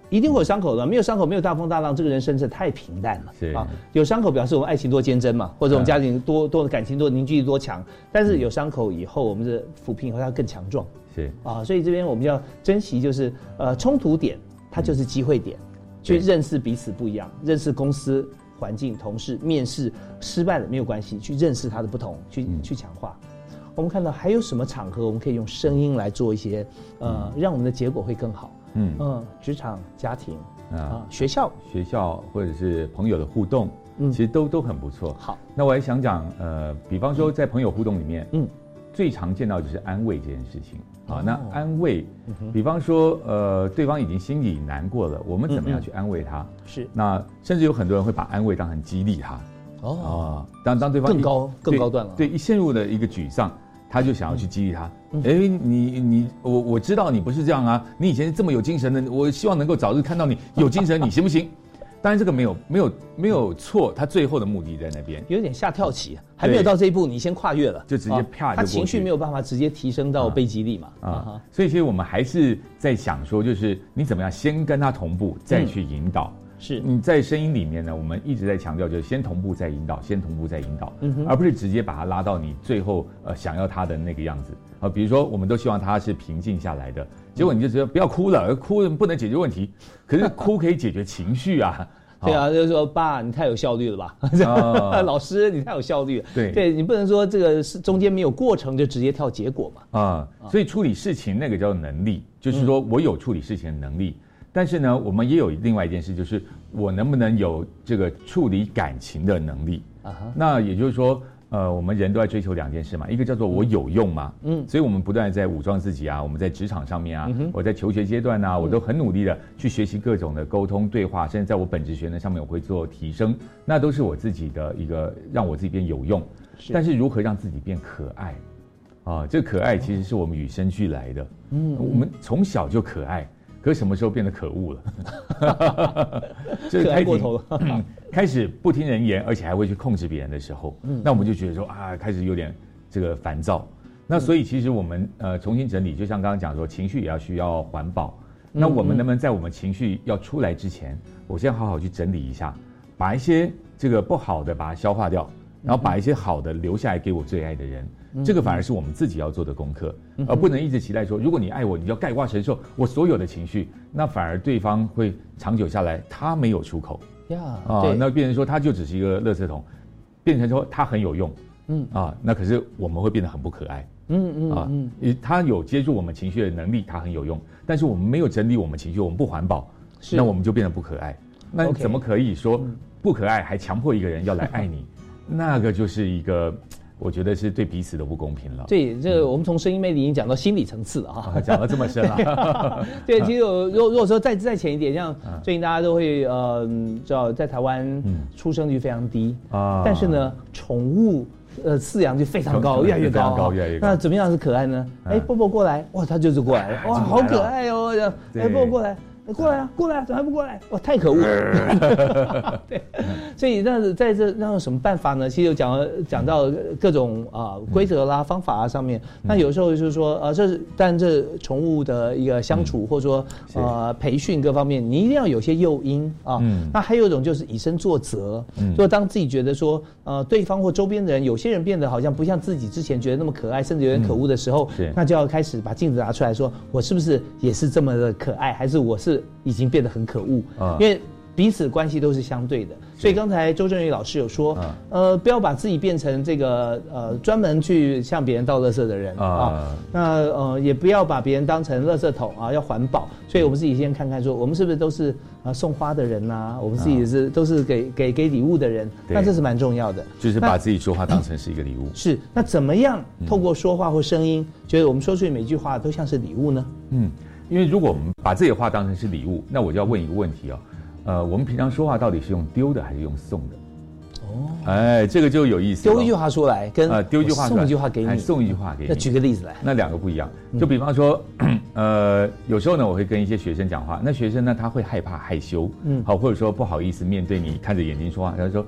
一定会有伤口的，没有伤口，没有大风大浪，这个人生是太平淡了。是啊，有伤口表示我们爱情多坚贞嘛，或者我们家庭多多感情多凝聚力多强。但是有伤口以后，我们的抚平以后它更强壮。是啊，所以这边我们要珍惜，就是呃冲突点，它就是机会点，去认识彼此不一样，认识公司环境、同事、面试失败了没有关系，去认识它的不同，去去强化。我们看到还有什么场合，我们可以用声音来做一些呃，让我们的结果会更好。嗯。嗯，职场、家庭啊，学校、学校或者是朋友的互动，嗯，其实都都很不错。好，那我还想讲，呃，比方说在朋友互动里面，嗯，最常见到就是安慰这件事情啊。那安慰，比方说，呃，对方已经心里难过了，我们怎么样去安慰他？是。那甚至有很多人会把安慰当成激励他。哦。当当对方更高更高段了。对，一陷入了一个沮丧。他就想要去激励他，哎，你你我我知道你不是这样啊，你以前这么有精神的，我希望能够早日看到你有精神，你行不行？当然这个没有没有没有错，他最后的目的在那边，有点下跳棋，还没有到这一步，你先跨越了，就直接啪，他情绪没有办法直接提升到被激励嘛，啊，所以其实我们还是在想说，就是你怎么样先跟他同步，再去引导。是。你在声音里面呢，我们一直在强调，就是先同步再引导，先同步再引导，而不是直接把他拉到你最后呃想要他的那个样子。啊。比如说，我们都希望他是平静下来的，结果你就觉得不要哭了，哭不能解决问题，可是哭可以解决情绪啊。对啊，就是说爸，你太有效率了吧？老师，你太有效率了。对，对你不能说这个是中间没有过程就直接跳结果嘛。啊，所以处理事情那个叫能力，就是说我有处理事情的能力。但是呢，我们也有另外一件事，就是我能不能有这个处理感情的能力啊？那也就是说，呃，我们人都在追求两件事嘛，一个叫做我有用嘛？嗯，所以我们不断在武装自己啊，我们在职场上面啊，我在求学阶段呢，我都很努力的去学习各种的沟通对话，甚至在我本职学能上面我会做提升，那都是我自己的一个让我自己变有用。但是如何让自己变可爱啊？这可爱其实是我们与生俱来的，嗯，我们从小就可爱。可什么时候变得可恶了？就是开过头了，开始不听人言，而且还会去控制别人的时候，那我们就觉得说啊，开始有点这个烦躁。那所以其实我们呃重新整理，就像刚刚讲说，情绪也要需要环保。那我们能不能在我们情绪要出来之前，我先好好去整理一下，把一些这个不好的把它消化掉，然后把一些好的留下来给我最爱的人。这个反而是我们自己要做的功课，而不能一直期待说，如果你爱我，你要盖瓜承受我所有的情绪，那反而对方会长久下来，他没有出口。呀啊，那变成说他就只是一个垃圾桶，变成说他很有用，嗯。啊，那可是我们会变得很不可爱，嗯嗯啊，他有接住我们情绪的能力，他很有用，但是我们没有整理我们情绪，我们不环保，那我们就变得不可爱，那怎么可以说不可爱还强迫一个人要来爱你？那个就是一个。我觉得是对彼此都不公平了。对，这我们从声音魅力已经讲到心理层次了哈，讲到这么深了。对，其实如如果说再再浅一点，像最近大家都会呃，知道在台湾出生率非常低啊，但是呢，宠物呃饲养就非常高，越来越高，越来越高。那怎么样是可爱呢？哎，波波过来，哇，它就是过来，哇，好可爱哦，哎，波波过来。过来啊，过来啊，怎么还不过来？哇，太可恶了！对，所以那在这那有什么办法呢？其实有讲讲到各种啊规则啦、方法啊上面。那有时候就是说，呃，这是但这宠物的一个相处，或者说呃培训各方面，你一定要有些诱因啊。那还有一种就是以身作则，就当自己觉得说，呃，对方或周边的人，有些人变得好像不像自己之前觉得那么可爱，甚至有点可恶的时候，那就要开始把镜子拿出来说，我是不是也是这么的可爱？还是我是？已经变得很可恶啊，因为彼此关系都是相对的，所以刚才周正宇老师有说，呃，不要把自己变成这个呃专门去向别人倒垃圾的人啊，那呃也不要把别人当成垃圾桶啊，要环保。所以我们自己先看看，说我们是不是都是啊送花的人呐？我们自己是都是给给给礼物的人，那这是蛮重要的。就是把自己说话当成是一个礼物。是，那怎么样透过说话或声音，觉得我们说出去每句话都像是礼物呢？嗯。因为如果我们把自己的话当成是礼物，那我就要问一个问题哦，呃，我们平常说话到底是用丢的还是用送的？哦，哎，这个就有意思。丢一句话出来，跟呃丢一句话送一句话给你，送一句话给你。那举个例子来，那两个不一样。就比方说，呃，有时候呢，我会跟一些学生讲话，那学生呢他会害怕害羞，嗯，好，或者说不好意思面对你看着眼睛说话，他说。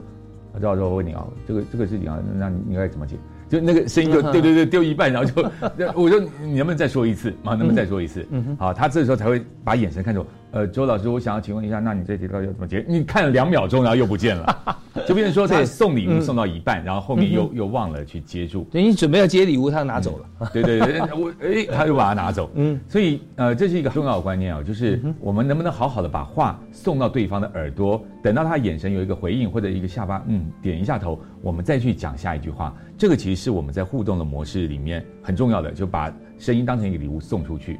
赵老师我问你啊，这个这个事情啊，那你应该怎么解？就那个声音就丢丢丢丢一半，然后就 我说你能不能再说一次啊？能不能再说一次？好，他这时候才会把眼神看着我。呃，周老师，我想要请问一下，那你这题到底要怎么解？你看了两秒钟，然后又不见了，就变成说他送礼物送到一半，然后后面又又忘了去接住。对你准备要接礼物，他拿走了。对对对，我哎，他又把它拿走。嗯，所以呃，这是一个重要的观念啊，就是我们能不能好好的把话送到对方的耳朵，等到他眼神有一个回应或者一个下巴嗯点一下头，我们再去讲下一句话。这个其实是我们在互动的模式里面很重要的，就把声音当成一个礼物送出去。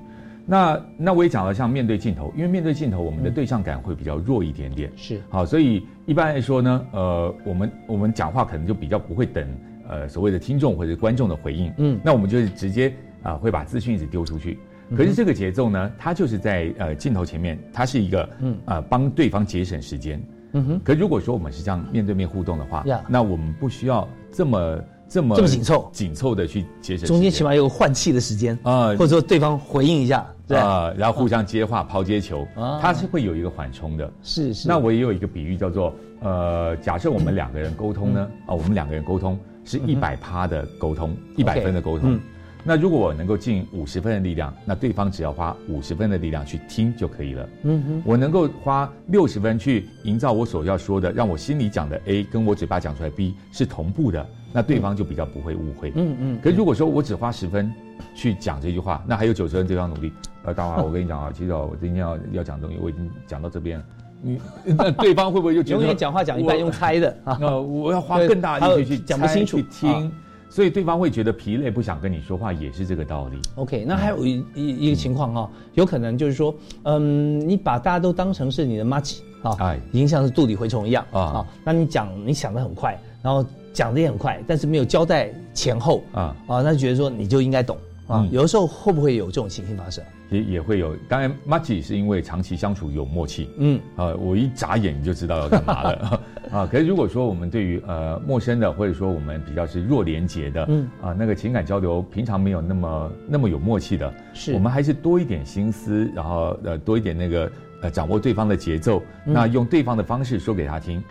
那那我也讲了，像面对镜头，因为面对镜头，我们的对象感会比较弱一点点。是好，所以一般来说呢，呃，我们我们讲话可能就比较不会等呃所谓的听众或者观众的回应。嗯，那我们就是直接啊会把资讯一直丢出去。可是这个节奏呢，它就是在呃镜头前面，它是一个嗯啊帮对方节省时间。嗯哼。可如果说我们是这样面对面互动的话，那我们不需要这么。这么这么紧凑紧凑的去节省，中间起码有个换气的时间啊，或者说对方回应一下，啊，然后互相接话抛接球，它是会有一个缓冲的。是是。那我也有一个比喻叫做，呃，假设我们两个人沟通呢，啊，我们两个人沟通是一百趴的沟通，一百分的沟通。那如果我能够尽五十分的力量，那对方只要花五十分的力量去听就可以了。嗯哼。我能够花六十分去营造我所要说的，让我心里讲的 A 跟我嘴巴讲出来 B 是同步的。那对方就比较不会误会。嗯嗯。可如果说我只花十分去讲这句话，那还有九十分对方努力。呃，大华，我跟你讲啊，其实我今天要要讲东西，我已经讲到这边了。你 那对方会不会就永远讲话讲一半用猜的 啊？那我要花更大力气去讲不清楚听，所以对方会觉得疲累，不想跟你说话，也是这个道理。OK，那还有一一一个情况哈，有可能就是说，嗯，你把大家都当成是你的妈吉啊，已经像是肚里蛔虫一样啊。那你讲，你想的很快，然后。讲的也很快，但是没有交代前后啊啊，那觉得说你就应该懂啊。有的时候会不会有这种情形发生？也也会有。当然 m a g i 是因为长期相处有默契，嗯啊，我一眨眼你就知道要干嘛了 啊。可是如果说我们对于呃陌生的，或者说我们比较是弱连结的，嗯啊，那个情感交流平常没有那么那么有默契的，是我们还是多一点心思，然后呃多一点那个呃掌握对方的节奏，那用对方的方式说给他听。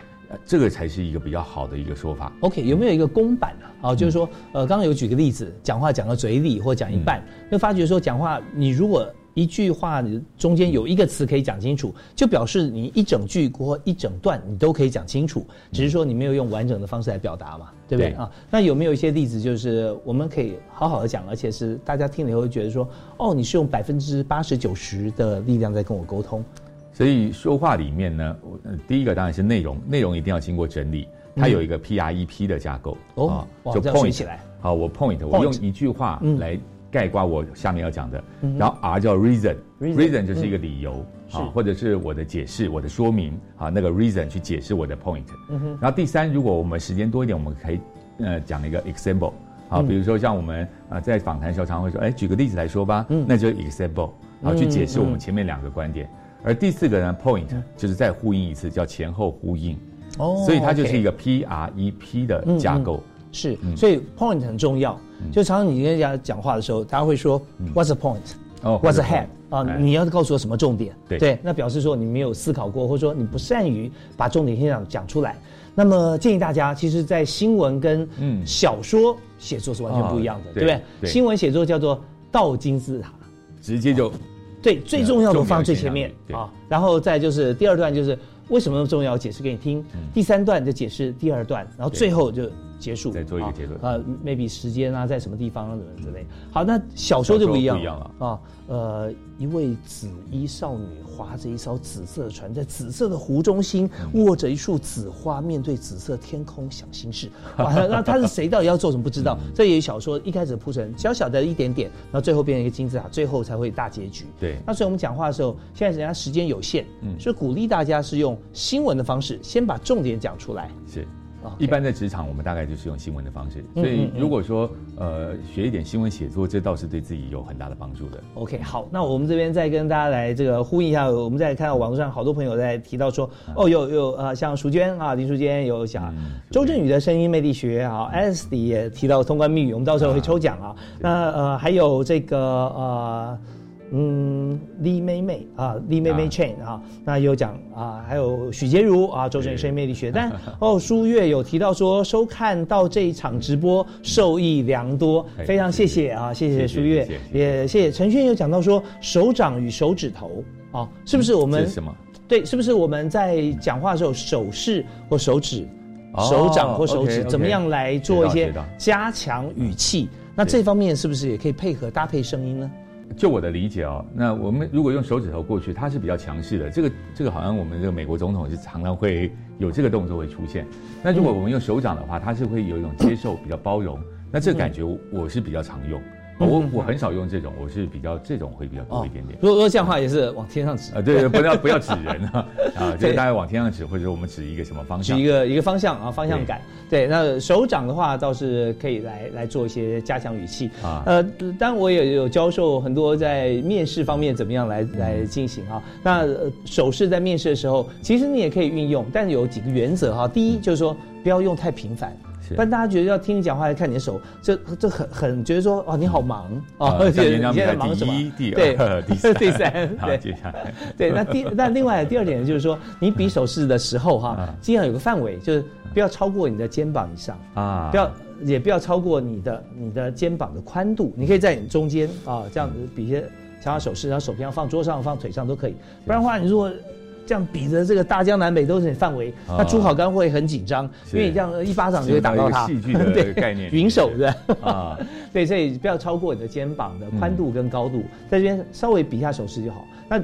这个才是一个比较好的一个说法。OK，有没有一个公版呢？啊，就是说，呃，刚刚有举个例子，讲话讲到嘴里或讲一半，就发觉说讲话，你如果一句话中间有一个词可以讲清楚，就表示你一整句或一整段你都可以讲清楚，只是说你没有用完整的方式来表达嘛，对不对啊？那有没有一些例子，就是我们可以好好的讲，而且是大家听了以后觉得说，哦，你是用百分之八十九十的力量在跟我沟通。所以说话里面呢，第一个当然是内容，内容一定要经过整理，它有一个 P R E P 的架构哦，就 point 起来。好，我 point，我用一句话来概括我下面要讲的，然后 R 叫 reason，reason 就是一个理由啊，或者是我的解释，我的说明啊，那个 reason 去解释我的 point。然后第三，如果我们时间多一点，我们可以呃讲一个 example，好，比如说像我们啊在访谈时候常会说，哎，举个例子来说吧，那就 example，然后去解释我们前面两个观点。而第四个呢，point 就是再呼应一次，叫前后呼应。哦，所以它就是一个 P R E P 的架构。是，所以 point 很重要。就常常你跟人家讲话的时候，大家会说 What's the point？哦，What's the head？啊，你要告诉我什么重点？对，那表示说你没有思考过，或者说你不善于把重点先讲讲出来。那么建议大家，其实，在新闻跟小说写作是完全不一样的，对不对？新闻写作叫做倒金字塔，直接就。对，最重要的放最前面啊，然后再就是第二段就是为什么那么重要，解释给你听。第三段就解释第二段，然后最后就结束，再做一个结论啊，maybe 时间啊，在什么地方什么之类。好，那小说就不一样了啊。呃，一位紫衣少女划着一艘紫色的船，在紫色的湖中心握着一束紫花，面对紫色天空想心事。那他是谁？到底要做什么？不知道。这也小说一开始铺陈小小的一点点，然后最后变成一个金字塔，最后才会大结局。对。那所以我们讲话的时候，现在人家时间有限，嗯，所以鼓励大家是用新闻的方式，先把重点讲出来。是。一般在职场，我们大概就是用新闻的方式。所以如果说呃学一点新闻写作，这倒是对自己有很大的帮助的。OK，好，那我们这边再跟大家来这个呼应一下。我们再看到网络上好多朋友在提到说，哦，有有呃，像淑娟啊，林淑娟有讲周振宇的声音魅力学啊，S D 也提到通关密语，我们到时候会抽奖啊。那呃还有这个呃嗯，李妹妹啊，李妹妹 Chain 啊，那有讲啊，还有许洁如啊，周正生魅力学，但 哦，舒月有提到说收看到这一场直播受益良多，非常谢谢啊，谢谢舒月，也谢谢。陈轩有讲到说手掌与手指头啊，是不是我们什么？对，是不是我们在讲话的时候手势或手指、手掌或手指怎么样来做一些加强语气？那这方面是不是也可以配合搭配声音呢？就我的理解哦，那我们如果用手指头过去，它是比较强势的。这个这个好像我们这个美国总统是常常会有这个动作会出现。那如果我们用手掌的话，它是会有一种接受、比较包容。那这个感觉我是比较常用。我我很少用这种，我是比较这种会比较多一点点。如果说这样话也是往天上指啊，对，不要不要指人啊 啊，就是大家往天上指，或者我们指一个什么方向，指一个一个方向啊，方向感。对，那手掌的话倒是可以来来做一些加强语气啊。呃，当然我也有教授很多在面试方面怎么样来来进行啊。那手势在面试的时候，其实你也可以运用，但有几个原则哈。第一就是说不要用太频繁。不然大家觉得要听你讲话，要看你的手，这这很很觉得说哦你好忙哦，而且你现在忙什么？第二、第三、第三，对，对。那第那另外第二点就是说，你比手势的时候哈，尽量有个范围，就是不要超过你的肩膀以上啊，不要也不要超过你的你的肩膀的宽度，你可以在你中间啊这样子比一些想要手势，然后手平常放桌上、放腿上都可以。不然的话，你如果这样比着这个大江南北都是你范围，那朱好刚会很紧张，因为你这样一巴掌就会打到他。戏剧的 概念，云手对啊，对，所以不要超过你的肩膀的宽度跟高度，在这边稍微比一下手势就好。那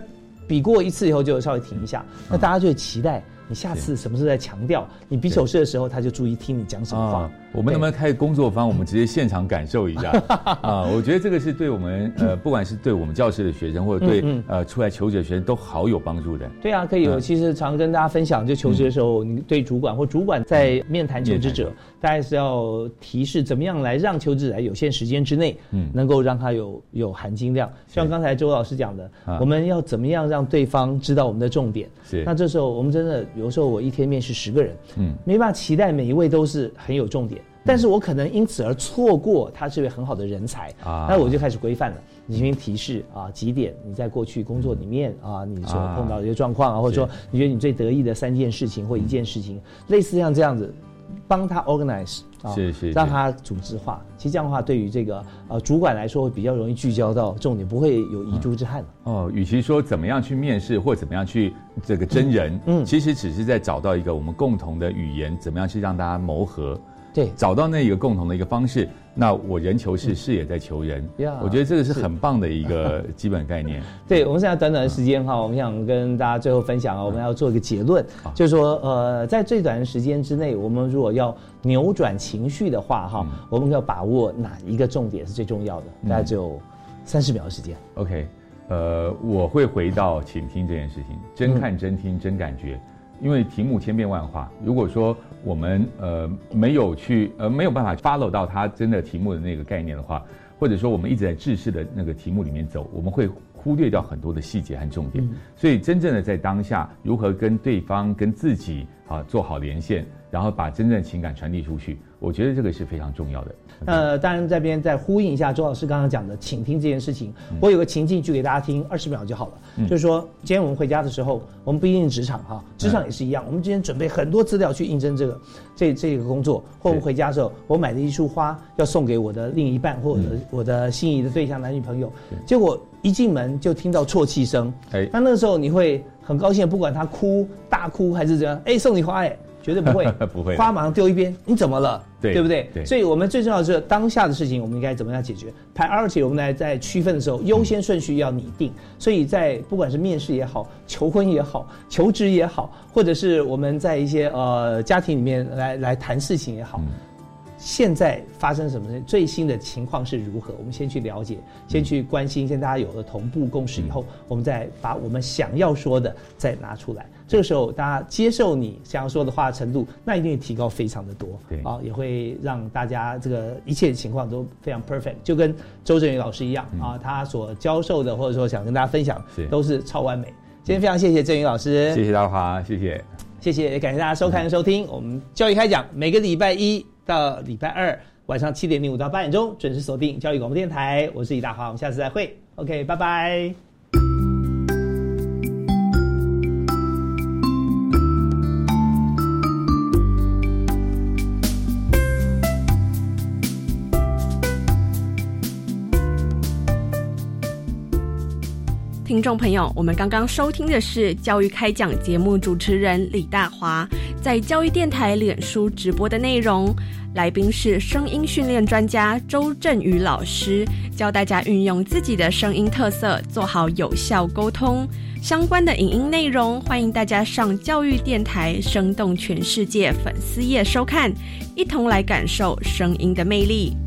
比过一次以后就稍微停一下，那大家就会期待。你下次什么时候再强调？你比手势的时候，他就注意听你讲什么话。我们能不能开工作坊？我们直接现场感受一下 啊！我觉得这个是对我们呃，不管是对我们教室的学生，或者对呃出来求职的学生，都好有帮助的。对啊，可以。我其实常跟大家分享，就求职的时候，你对主管或主管在面谈求职者，大概是要提示怎么样来让求职者在有限时间之内，嗯，能够让他有有含金量。像刚才周老师讲的，我们要怎么样让对方知道我们的重点？是。那这时候我们真的。有时候我一天面试十个人，嗯，没办法期待每一位都是很有重点，但是我可能因此而错过他这位很好的人才啊，那我就开始规范了，你先提示啊几点你在过去工作里面啊你所碰到的一些状况啊，或者说你觉得你最得意的三件事情或一件事情，类似像这样子。帮他 organize 啊，是是，让他组织化。其实这样的话，对于这个呃主管来说，会比较容易聚焦到重点，不会有遗珠之憾哦，与其说怎么样去面试或怎么样去这个真人，嗯，其实只是在找到一个我们共同的语言，怎么样去让大家磨合。对，找到那一个共同的一个方式，那我人求事，事也在求人。我觉得这个是很棒的一个基本概念。对，我们现在短短的时间哈，我们想跟大家最后分享啊，我们要做一个结论，就是说，呃，在最短的时间之内，我们如果要扭转情绪的话哈，我们要把握哪一个重点是最重要的？大概只有三十秒的时间。OK，呃，我会回到倾听这件事情，真看真听真感觉。因为题目千变万化，如果说我们呃没有去呃没有办法 follow 到它真的题目的那个概念的话，或者说我们一直在制式的那个题目里面走，我们会忽略掉很多的细节和重点。所以真正的在当下，如何跟对方跟自己啊做好连线。然后把真正的情感传递出去，我觉得这个是非常重要的。呃，当然这边再呼应一下周老师刚刚讲的倾听这件事情，我有个情境剧给大家听，二十秒就好了。就是说，今天我们回家的时候，我们不一定职场哈，职场也是一样。我们今天准备很多资料去应征这个这这个工作，或我们回家的时候，我买了一束花要送给我的另一半或者我的心仪的对象男女朋友，结果一进门就听到啜泣声。哎，那那个时候你会很高兴，不管他哭大哭还是怎样，哎，送你花哎。绝对不会，不会，花马上丢一边。你怎么了？对，对不对？对。所以我们最重要的是当下的事情，我们应该怎么样解决？priority，我们来在区分的时候，优先顺序要拟定。所以在不管是面试也好，求婚也好，求职也好，或者是我们在一些呃家庭里面来来谈事情也好。现在发生什么？最新的情况是如何？我们先去了解，先去关心。先大家有了同步共识以后，我们再把我们想要说的再拿出来。这个时候，大家接受你想要说的话程度，那一定会提高非常的多。对啊，也会让大家这个一切情况都非常 perfect，就跟周振宇老师一样啊，他所教授的或者说想跟大家分享，都是超完美。今天非常谢谢振宇老师，谢谢大华，谢谢，谢谢，也感谢大家收看收听我们教育开讲，每个礼拜一。到礼拜二晚上七点零五到八点钟准时锁定教育广播电台，我是李大华，我们下次再会。OK，拜拜。听众朋友，我们刚刚收听的是教育开讲节目主持人李大华在教育电台脸书直播的内容。来宾是声音训练专家周振宇老师，教大家运用自己的声音特色，做好有效沟通。相关的影音内容，欢迎大家上教育电台“生动全世界”粉丝页收看，一同来感受声音的魅力。